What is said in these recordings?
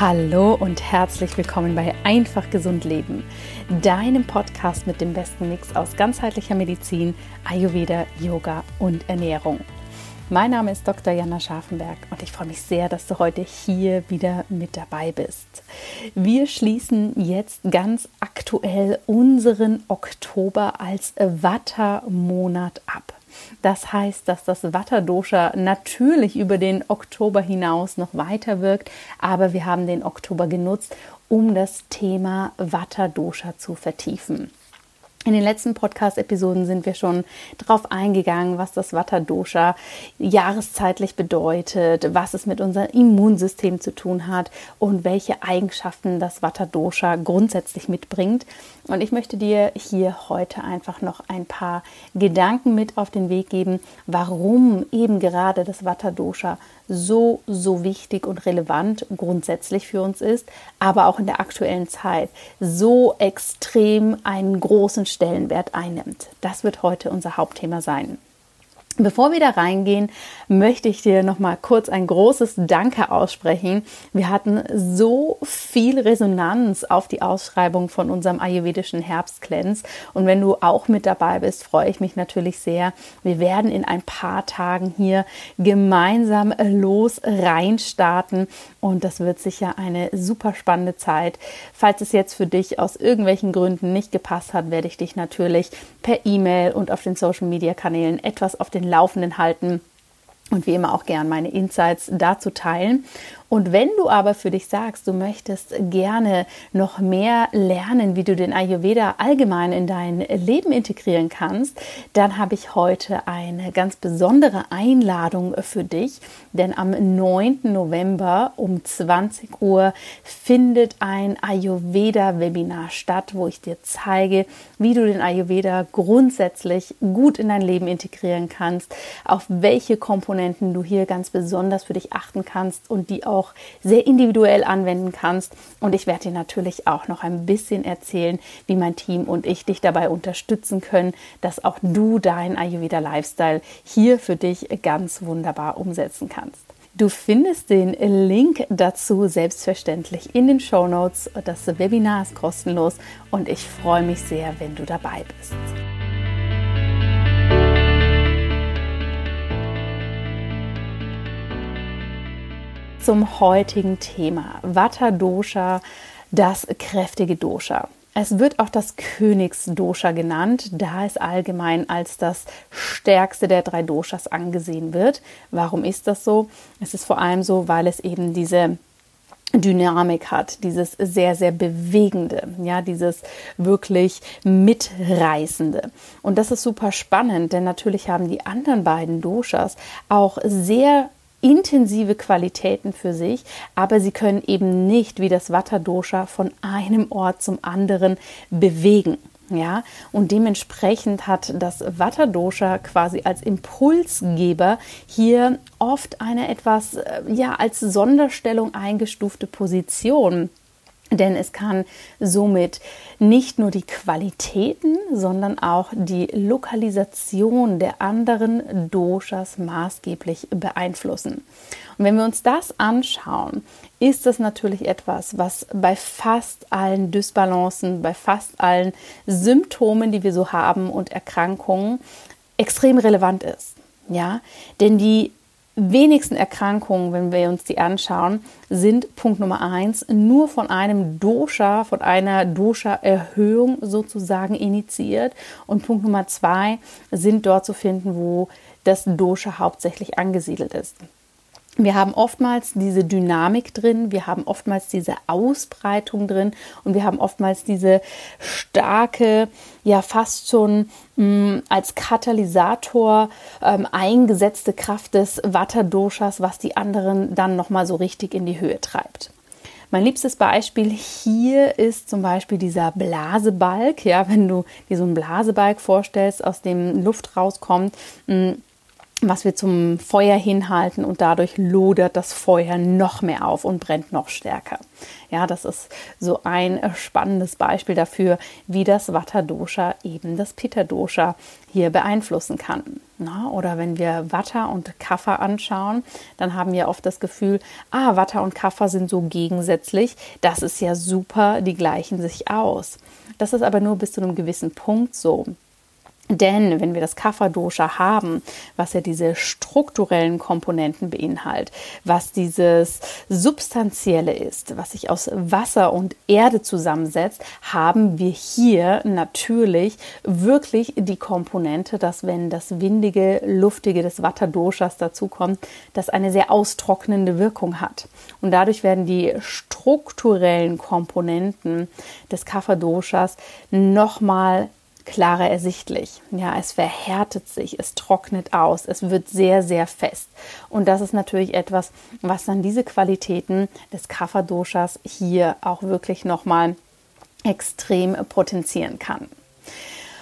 Hallo und herzlich willkommen bei Einfach Gesund Leben, deinem Podcast mit dem besten Mix aus ganzheitlicher Medizin, Ayurveda, Yoga und Ernährung. Mein Name ist Dr. Jana Scharfenberg und ich freue mich sehr, dass du heute hier wieder mit dabei bist. Wir schließen jetzt ganz aktuell unseren Oktober als Vata-Monat ab. Das heißt, dass das Vata-Dosha natürlich über den Oktober hinaus noch weiter wirkt, aber wir haben den Oktober genutzt, um das Thema Vata-Dosha zu vertiefen. In den letzten Podcast-Episoden sind wir schon darauf eingegangen, was das Vata-Dosha jahreszeitlich bedeutet, was es mit unserem Immunsystem zu tun hat und welche Eigenschaften das Vata-Dosha grundsätzlich mitbringt. Und ich möchte dir hier heute einfach noch ein paar Gedanken mit auf den Weg geben, warum eben gerade das Vata-Dosha so, so wichtig und relevant grundsätzlich für uns ist, aber auch in der aktuellen Zeit so extrem einen großen Stellenwert einnimmt. Das wird heute unser Hauptthema sein. Bevor wir da reingehen, möchte ich dir noch mal kurz ein großes Danke aussprechen. Wir hatten so viel Resonanz auf die Ausschreibung von unserem ayurvedischen Herbstcleanse und wenn du auch mit dabei bist, freue ich mich natürlich sehr. Wir werden in ein paar Tagen hier gemeinsam los reinstarten und das wird sicher eine super spannende Zeit. Falls es jetzt für dich aus irgendwelchen Gründen nicht gepasst hat, werde ich dich natürlich per E-Mail und auf den Social Media Kanälen etwas auf den den Laufenden halten und wie immer auch gern meine Insights dazu teilen. Und wenn du aber für dich sagst, du möchtest gerne noch mehr lernen, wie du den Ayurveda allgemein in dein Leben integrieren kannst, dann habe ich heute eine ganz besondere Einladung für dich. Denn am 9. November um 20 Uhr findet ein Ayurveda-Webinar statt, wo ich dir zeige, wie du den Ayurveda grundsätzlich gut in dein Leben integrieren kannst, auf welche Komponenten du hier ganz besonders für dich achten kannst und die auch auch sehr individuell anwenden kannst. Und ich werde dir natürlich auch noch ein bisschen erzählen, wie mein Team und ich dich dabei unterstützen können, dass auch du deinen Ayurveda Lifestyle hier für dich ganz wunderbar umsetzen kannst. Du findest den Link dazu selbstverständlich in den Show Notes. Das Webinar ist kostenlos und ich freue mich sehr, wenn du dabei bist. Zum heutigen Thema. Vata Dosha, das kräftige Dosha. Es wird auch das Königsdosha genannt, da es allgemein als das stärkste der drei Doshas angesehen wird. Warum ist das so? Es ist vor allem so, weil es eben diese Dynamik hat, dieses sehr, sehr bewegende, ja, dieses wirklich mitreißende. Und das ist super spannend, denn natürlich haben die anderen beiden Doshas auch sehr intensive Qualitäten für sich, aber sie können eben nicht wie das Vata Dosha von einem Ort zum anderen bewegen. Ja, und dementsprechend hat das Vata Dosha quasi als Impulsgeber hier oft eine etwas äh, ja als Sonderstellung eingestufte Position denn es kann somit nicht nur die Qualitäten, sondern auch die Lokalisation der anderen Doshas maßgeblich beeinflussen. Und wenn wir uns das anschauen, ist das natürlich etwas, was bei fast allen Dysbalancen, bei fast allen Symptomen, die wir so haben und Erkrankungen, extrem relevant ist. Ja, denn die wenigsten Erkrankungen, wenn wir uns die anschauen, sind Punkt Nummer eins nur von einem Dosha, von einer Dosha-Erhöhung sozusagen initiiert. Und Punkt Nummer zwei sind dort zu finden, wo das Dosha hauptsächlich angesiedelt ist. Wir haben oftmals diese Dynamik drin, wir haben oftmals diese Ausbreitung drin und wir haben oftmals diese starke, ja fast schon mh, mm, als Katalysator ähm, eingesetzte Kraft des Vata-Doshas, was die anderen dann nochmal so richtig in die Höhe treibt. Mein liebstes Beispiel hier ist zum Beispiel dieser Blasebalg. Ja, wenn du dir so einen Blasebalg vorstellst, aus dem Luft rauskommt, mh, mm, was wir zum Feuer hinhalten und dadurch lodert das Feuer noch mehr auf und brennt noch stärker. Ja, das ist so ein spannendes Beispiel dafür, wie das Vata Dosha eben das Pitta Dosha hier beeinflussen kann. Na, oder wenn wir Vata und Kapha anschauen, dann haben wir oft das Gefühl, ah, Vata und Kapha sind so gegensätzlich, das ist ja super, die gleichen sich aus. Das ist aber nur bis zu einem gewissen Punkt so. Denn wenn wir das Kapha-Dosha haben, was ja diese strukturellen Komponenten beinhaltet, was dieses Substanzielle ist, was sich aus Wasser und Erde zusammensetzt, haben wir hier natürlich wirklich die Komponente, dass wenn das windige, luftige des Vata-Doshas dazukommt, das eine sehr austrocknende Wirkung hat. Und dadurch werden die strukturellen Komponenten des Kapha-Doshas nochmal klarer ersichtlich. Ja, es verhärtet sich, es trocknet aus, es wird sehr, sehr fest. Und das ist natürlich etwas, was dann diese Qualitäten des Kapha-Doshas hier auch wirklich nochmal extrem potenzieren kann.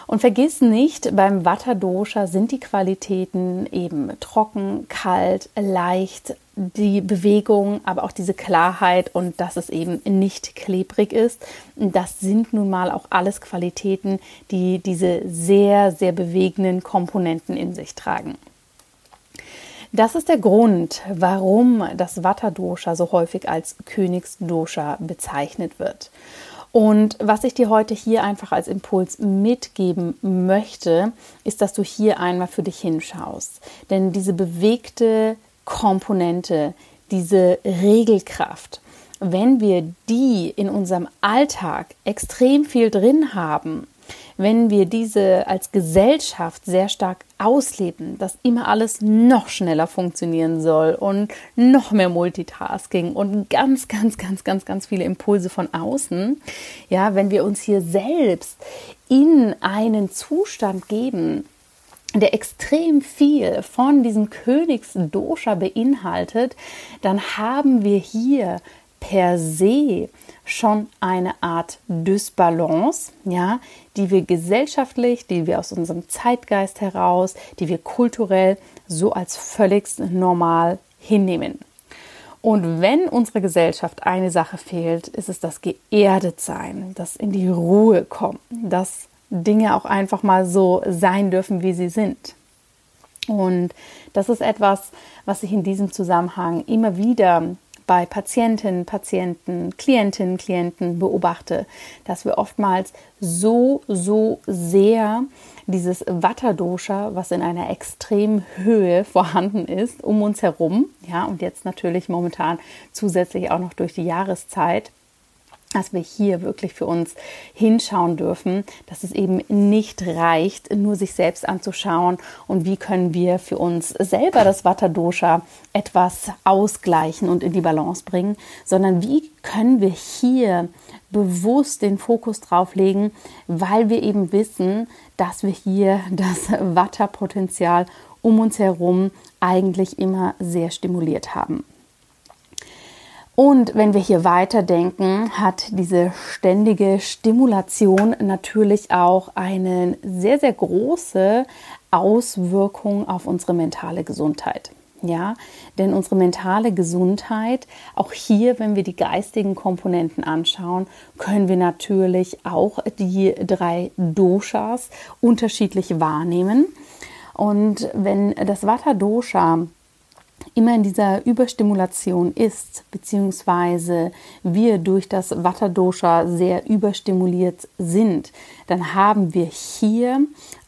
Und vergiss nicht, beim Vata Dosha sind die Qualitäten eben trocken, kalt, leicht, die Bewegung, aber auch diese Klarheit und dass es eben nicht klebrig ist. Das sind nun mal auch alles Qualitäten, die diese sehr, sehr bewegenden Komponenten in sich tragen. Das ist der Grund, warum das Vata Dosha so häufig als Königsdosha bezeichnet wird. Und was ich dir heute hier einfach als Impuls mitgeben möchte, ist, dass du hier einmal für dich hinschaust. Denn diese bewegte Komponente, diese Regelkraft, wenn wir die in unserem Alltag extrem viel drin haben, wenn wir diese als Gesellschaft sehr stark ausleben, dass immer alles noch schneller funktionieren soll und noch mehr Multitasking und ganz, ganz, ganz, ganz, ganz viele Impulse von außen, ja, wenn wir uns hier selbst in einen Zustand geben, der extrem viel von diesem Königsdosha beinhaltet, dann haben wir hier per se schon eine Art Dysbalance, ja, die wir gesellschaftlich, die wir aus unserem Zeitgeist heraus, die wir kulturell so als völlig normal hinnehmen. Und wenn unsere Gesellschaft eine Sache fehlt, ist es das Geerdetsein, das in die Ruhe kommen, dass Dinge auch einfach mal so sein dürfen, wie sie sind. Und das ist etwas, was ich in diesem Zusammenhang immer wieder bei Patientinnen, Patienten, Klientinnen, Klienten beobachte, dass wir oftmals so, so sehr dieses Vata-Dosha, was in einer extremen Höhe vorhanden ist, um uns herum, ja, und jetzt natürlich momentan zusätzlich auch noch durch die Jahreszeit, dass wir hier wirklich für uns hinschauen dürfen, dass es eben nicht reicht, nur sich selbst anzuschauen und wie können wir für uns selber das Vata Dosha etwas ausgleichen und in die Balance bringen, sondern wie können wir hier bewusst den Fokus drauf legen, weil wir eben wissen, dass wir hier das Vata Potenzial um uns herum eigentlich immer sehr stimuliert haben. Und wenn wir hier weiterdenken, hat diese ständige Stimulation natürlich auch eine sehr, sehr große Auswirkung auf unsere mentale Gesundheit. Ja, denn unsere mentale Gesundheit, auch hier, wenn wir die geistigen Komponenten anschauen, können wir natürlich auch die drei Doshas unterschiedlich wahrnehmen. Und wenn das Vata Dosha immer in dieser Überstimulation ist, beziehungsweise wir durch das Vata Dosha sehr überstimuliert sind, dann haben wir hier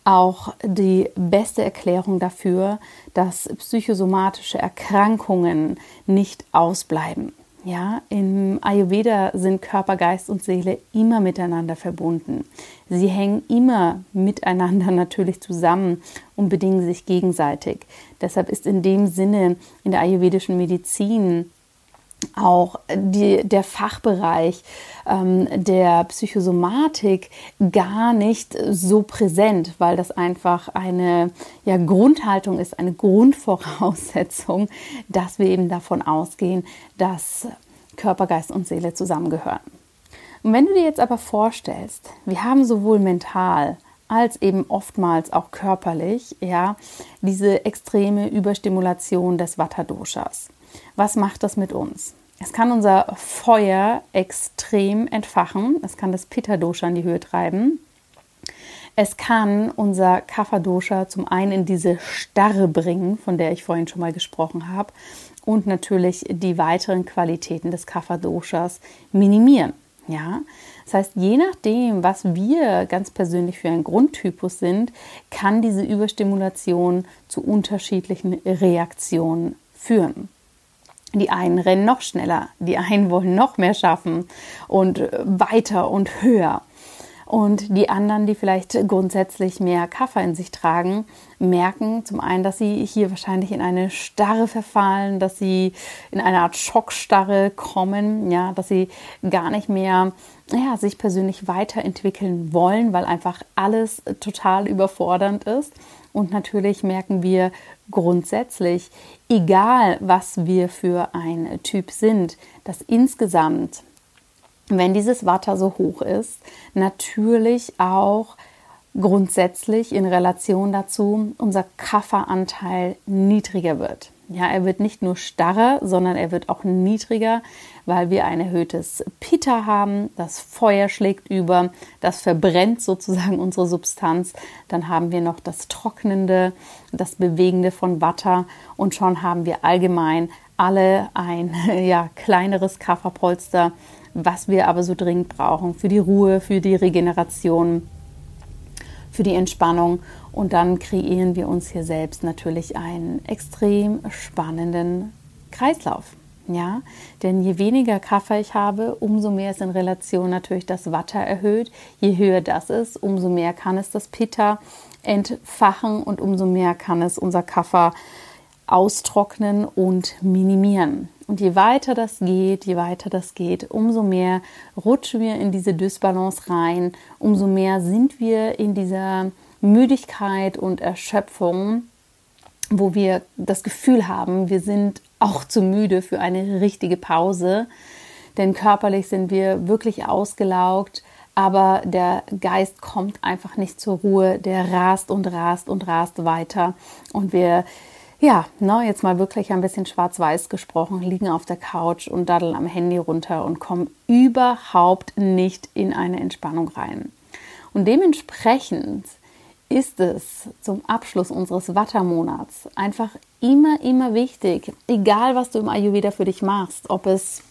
auch die beste Erklärung dafür, dass psychosomatische Erkrankungen nicht ausbleiben. Ja, im Ayurveda sind Körper, Geist und Seele immer miteinander verbunden. Sie hängen immer miteinander natürlich zusammen und bedingen sich gegenseitig. Deshalb ist in dem Sinne in der ayurvedischen Medizin auch die, der Fachbereich ähm, der Psychosomatik gar nicht so präsent, weil das einfach eine ja, Grundhaltung ist, eine Grundvoraussetzung, dass wir eben davon ausgehen, dass Körper, Geist und Seele zusammengehören. Und wenn du dir jetzt aber vorstellst, wir haben sowohl mental als eben oftmals auch körperlich, ja, diese extreme Überstimulation des Vata-Doshas. Was macht das mit uns? Es kann unser Feuer extrem entfachen, es kann das Pitta-Dosha in die Höhe treiben. Es kann unser Kapha-Dosha zum einen in diese Starre bringen, von der ich vorhin schon mal gesprochen habe, und natürlich die weiteren Qualitäten des Kapha-Doshas minimieren. Ja, das heißt, je nachdem, was wir ganz persönlich für ein Grundtypus sind, kann diese Überstimulation zu unterschiedlichen Reaktionen führen. Die einen rennen noch schneller, die einen wollen noch mehr schaffen und weiter und höher. Und die anderen, die vielleicht grundsätzlich mehr Kaffee in sich tragen, merken zum einen, dass sie hier wahrscheinlich in eine Starre verfallen, dass sie in eine Art Schockstarre kommen, ja, dass sie gar nicht mehr ja, sich persönlich weiterentwickeln wollen, weil einfach alles total überfordernd ist. Und natürlich merken wir grundsätzlich, egal was wir für ein Typ sind, dass insgesamt wenn dieses Watter so hoch ist, natürlich auch grundsätzlich in Relation dazu unser Kafferanteil niedriger wird. Ja, er wird nicht nur starrer, sondern er wird auch niedriger, weil wir ein erhöhtes Pitta haben. Das Feuer schlägt über, das verbrennt sozusagen unsere Substanz. Dann haben wir noch das Trocknende, das Bewegende von Watter und schon haben wir allgemein alle ein ja, kleineres Kafferpolster was wir aber so dringend brauchen für die Ruhe, für die Regeneration, für die Entspannung. Und dann kreieren wir uns hier selbst natürlich einen extrem spannenden Kreislauf. Ja, denn je weniger Kaffee ich habe, umso mehr ist in Relation natürlich das Watter erhöht. Je höher das ist, umso mehr kann es das Pitta entfachen und umso mehr kann es unser Kaffee austrocknen und minimieren. Und je weiter das geht, je weiter das geht, umso mehr rutschen wir in diese Dysbalance rein, umso mehr sind wir in dieser Müdigkeit und Erschöpfung, wo wir das Gefühl haben, wir sind auch zu müde für eine richtige Pause. Denn körperlich sind wir wirklich ausgelaugt, aber der Geist kommt einfach nicht zur Ruhe, der rast und rast und rast weiter und wir ja, ne, jetzt mal wirklich ein bisschen schwarz-weiß gesprochen, liegen auf der Couch und daddeln am Handy runter und kommen überhaupt nicht in eine Entspannung rein. Und dementsprechend ist es zum Abschluss unseres Wattermonats einfach immer, immer wichtig, egal was du im Ayurveda für dich machst, ob es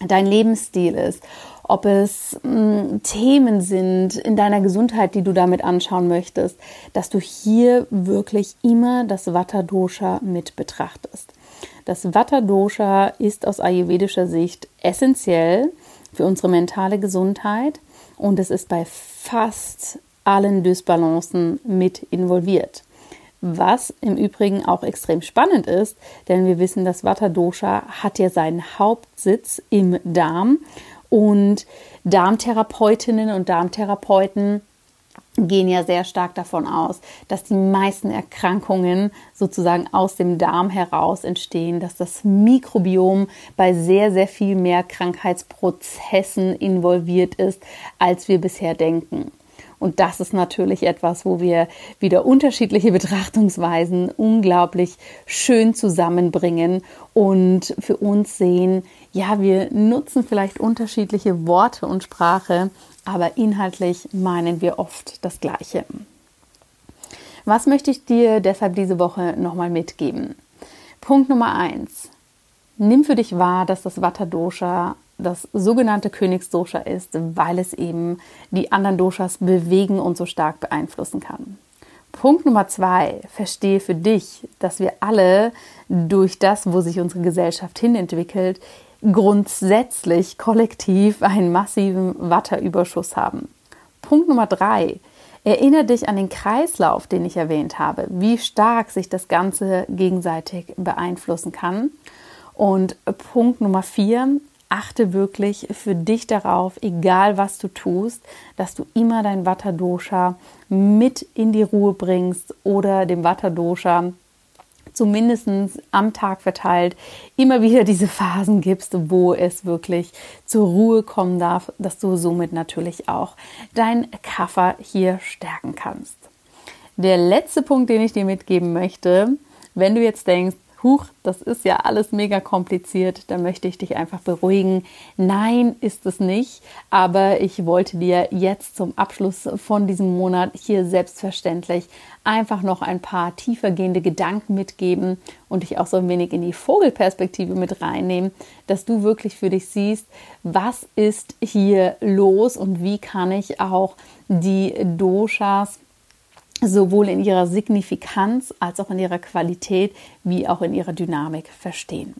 dein Lebensstil ist, ob es mh, hm, Themen sind in deiner Gesundheit, die du damit anschauen möchtest, dass du hier wirklich immer das Vata Dosha mit betrachtest. Das Vata Dosha ist aus ayurvedischer Sicht essentiell für unsere mentale Gesundheit und es ist bei fast allen Dysbalancen mit involviert. Was im Übrigen auch extrem spannend ist, denn wir wissen, das Vata Dosha hat ja seinen Hauptsitz im Darm und Darmtherapeutinnen und Darmtherapeuten gehen ja sehr stark davon aus, dass die meisten Erkrankungen sozusagen aus dem Darm heraus entstehen, dass das Mikrobiom bei sehr, sehr viel mehr Krankheitsprozessen involviert ist, als wir bisher denken. Und das ist natürlich etwas, wo wir wieder unterschiedliche Betrachtungsweisen unglaublich schön zusammenbringen und für uns sehen, ja, wir nutzen vielleicht unterschiedliche Worte und Sprache, aber inhaltlich meinen wir oft das Gleiche. Was möchte ich dir deshalb diese Woche nochmal mitgeben? Punkt Nummer eins. Nimm für dich wahr, dass das Vata Dosha das sogenannte Königsdosha ist, weil es eben die anderen Doshas bewegen und so stark beeinflussen kann. Punkt Nummer zwei, verstehe für dich, dass wir alle durch das, wo sich unsere Gesellschaft hinentwickelt, grundsätzlich kollektiv einen massiven Watterüberschuss haben. Punkt Nummer drei, erinnere dich an den Kreislauf, den ich erwähnt habe, wie stark sich das Ganze gegenseitig beeinflussen kann. Und Punkt Nummer vier, achte wirklich für dich darauf, egal was du tust, dass du immer dein Vata Dosha mit in die Ruhe bringst oder dem Vata Dosha zumindest am Tag verteilt immer wieder diese Phasen gibst, wo es wirklich zur Ruhe kommen darf, dass du somit natürlich auch dein Kaffer hier stärken kannst. Der letzte Punkt, den ich dir mitgeben möchte, wenn du jetzt denkst, huch, das ist ja alles mega kompliziert, dann möchte ich dich einfach beruhigen. Nein, ist es nicht, aber ich wollte dir jetzt zum Abschluss von diesem Monat hier selbstverständlich einfach noch ein paar tiefergehende Gedanken mitgeben und dich auch so ein wenig in die Vogelperspektive mit reinnehmen, dass du wirklich für dich siehst, was ist hier los und wie kann ich auch die Doshas sowohl in ihrer Signifikanz als auch in ihrer Qualität wie auch in ihrer Dynamik verstehen.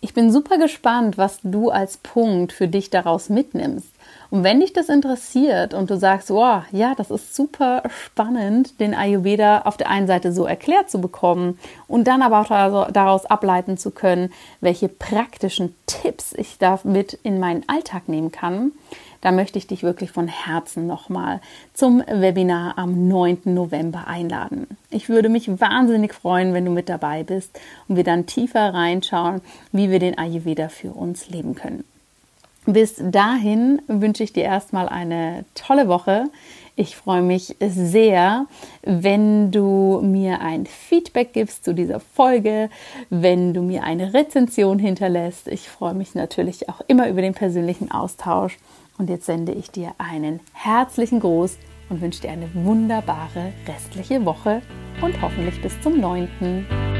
Ich bin super gespannt, was du als Punkt für dich daraus mitnimmst. Und wenn dich das interessiert und du sagst, wow, ja, das ist super spannend, den Ayurveda auf der einen Seite so erklärt zu bekommen und dann aber auch daraus ableiten zu können, welche praktischen Tipps ich damit in meinen Alltag nehmen kann, da möchte ich dich wirklich von Herzen nochmal zum Webinar am 9. November einladen. Ich würde mich wahnsinnig freuen, wenn du mit dabei bist und wir dann tiefer reinschauen, wie wir den Ayurveda für uns leben können. Bis dahin wünsche ich dir erstmal eine tolle Woche. Ich freue mich sehr, wenn du mir ein Feedback gibst zu dieser Folge, wenn du mir eine Rezension hinterlässt. Ich freue mich natürlich auch immer über den persönlichen Austausch. Und jetzt sende ich dir einen herzlichen Gruß und wünsche dir eine wunderbare restliche Woche und hoffentlich bis zum 9.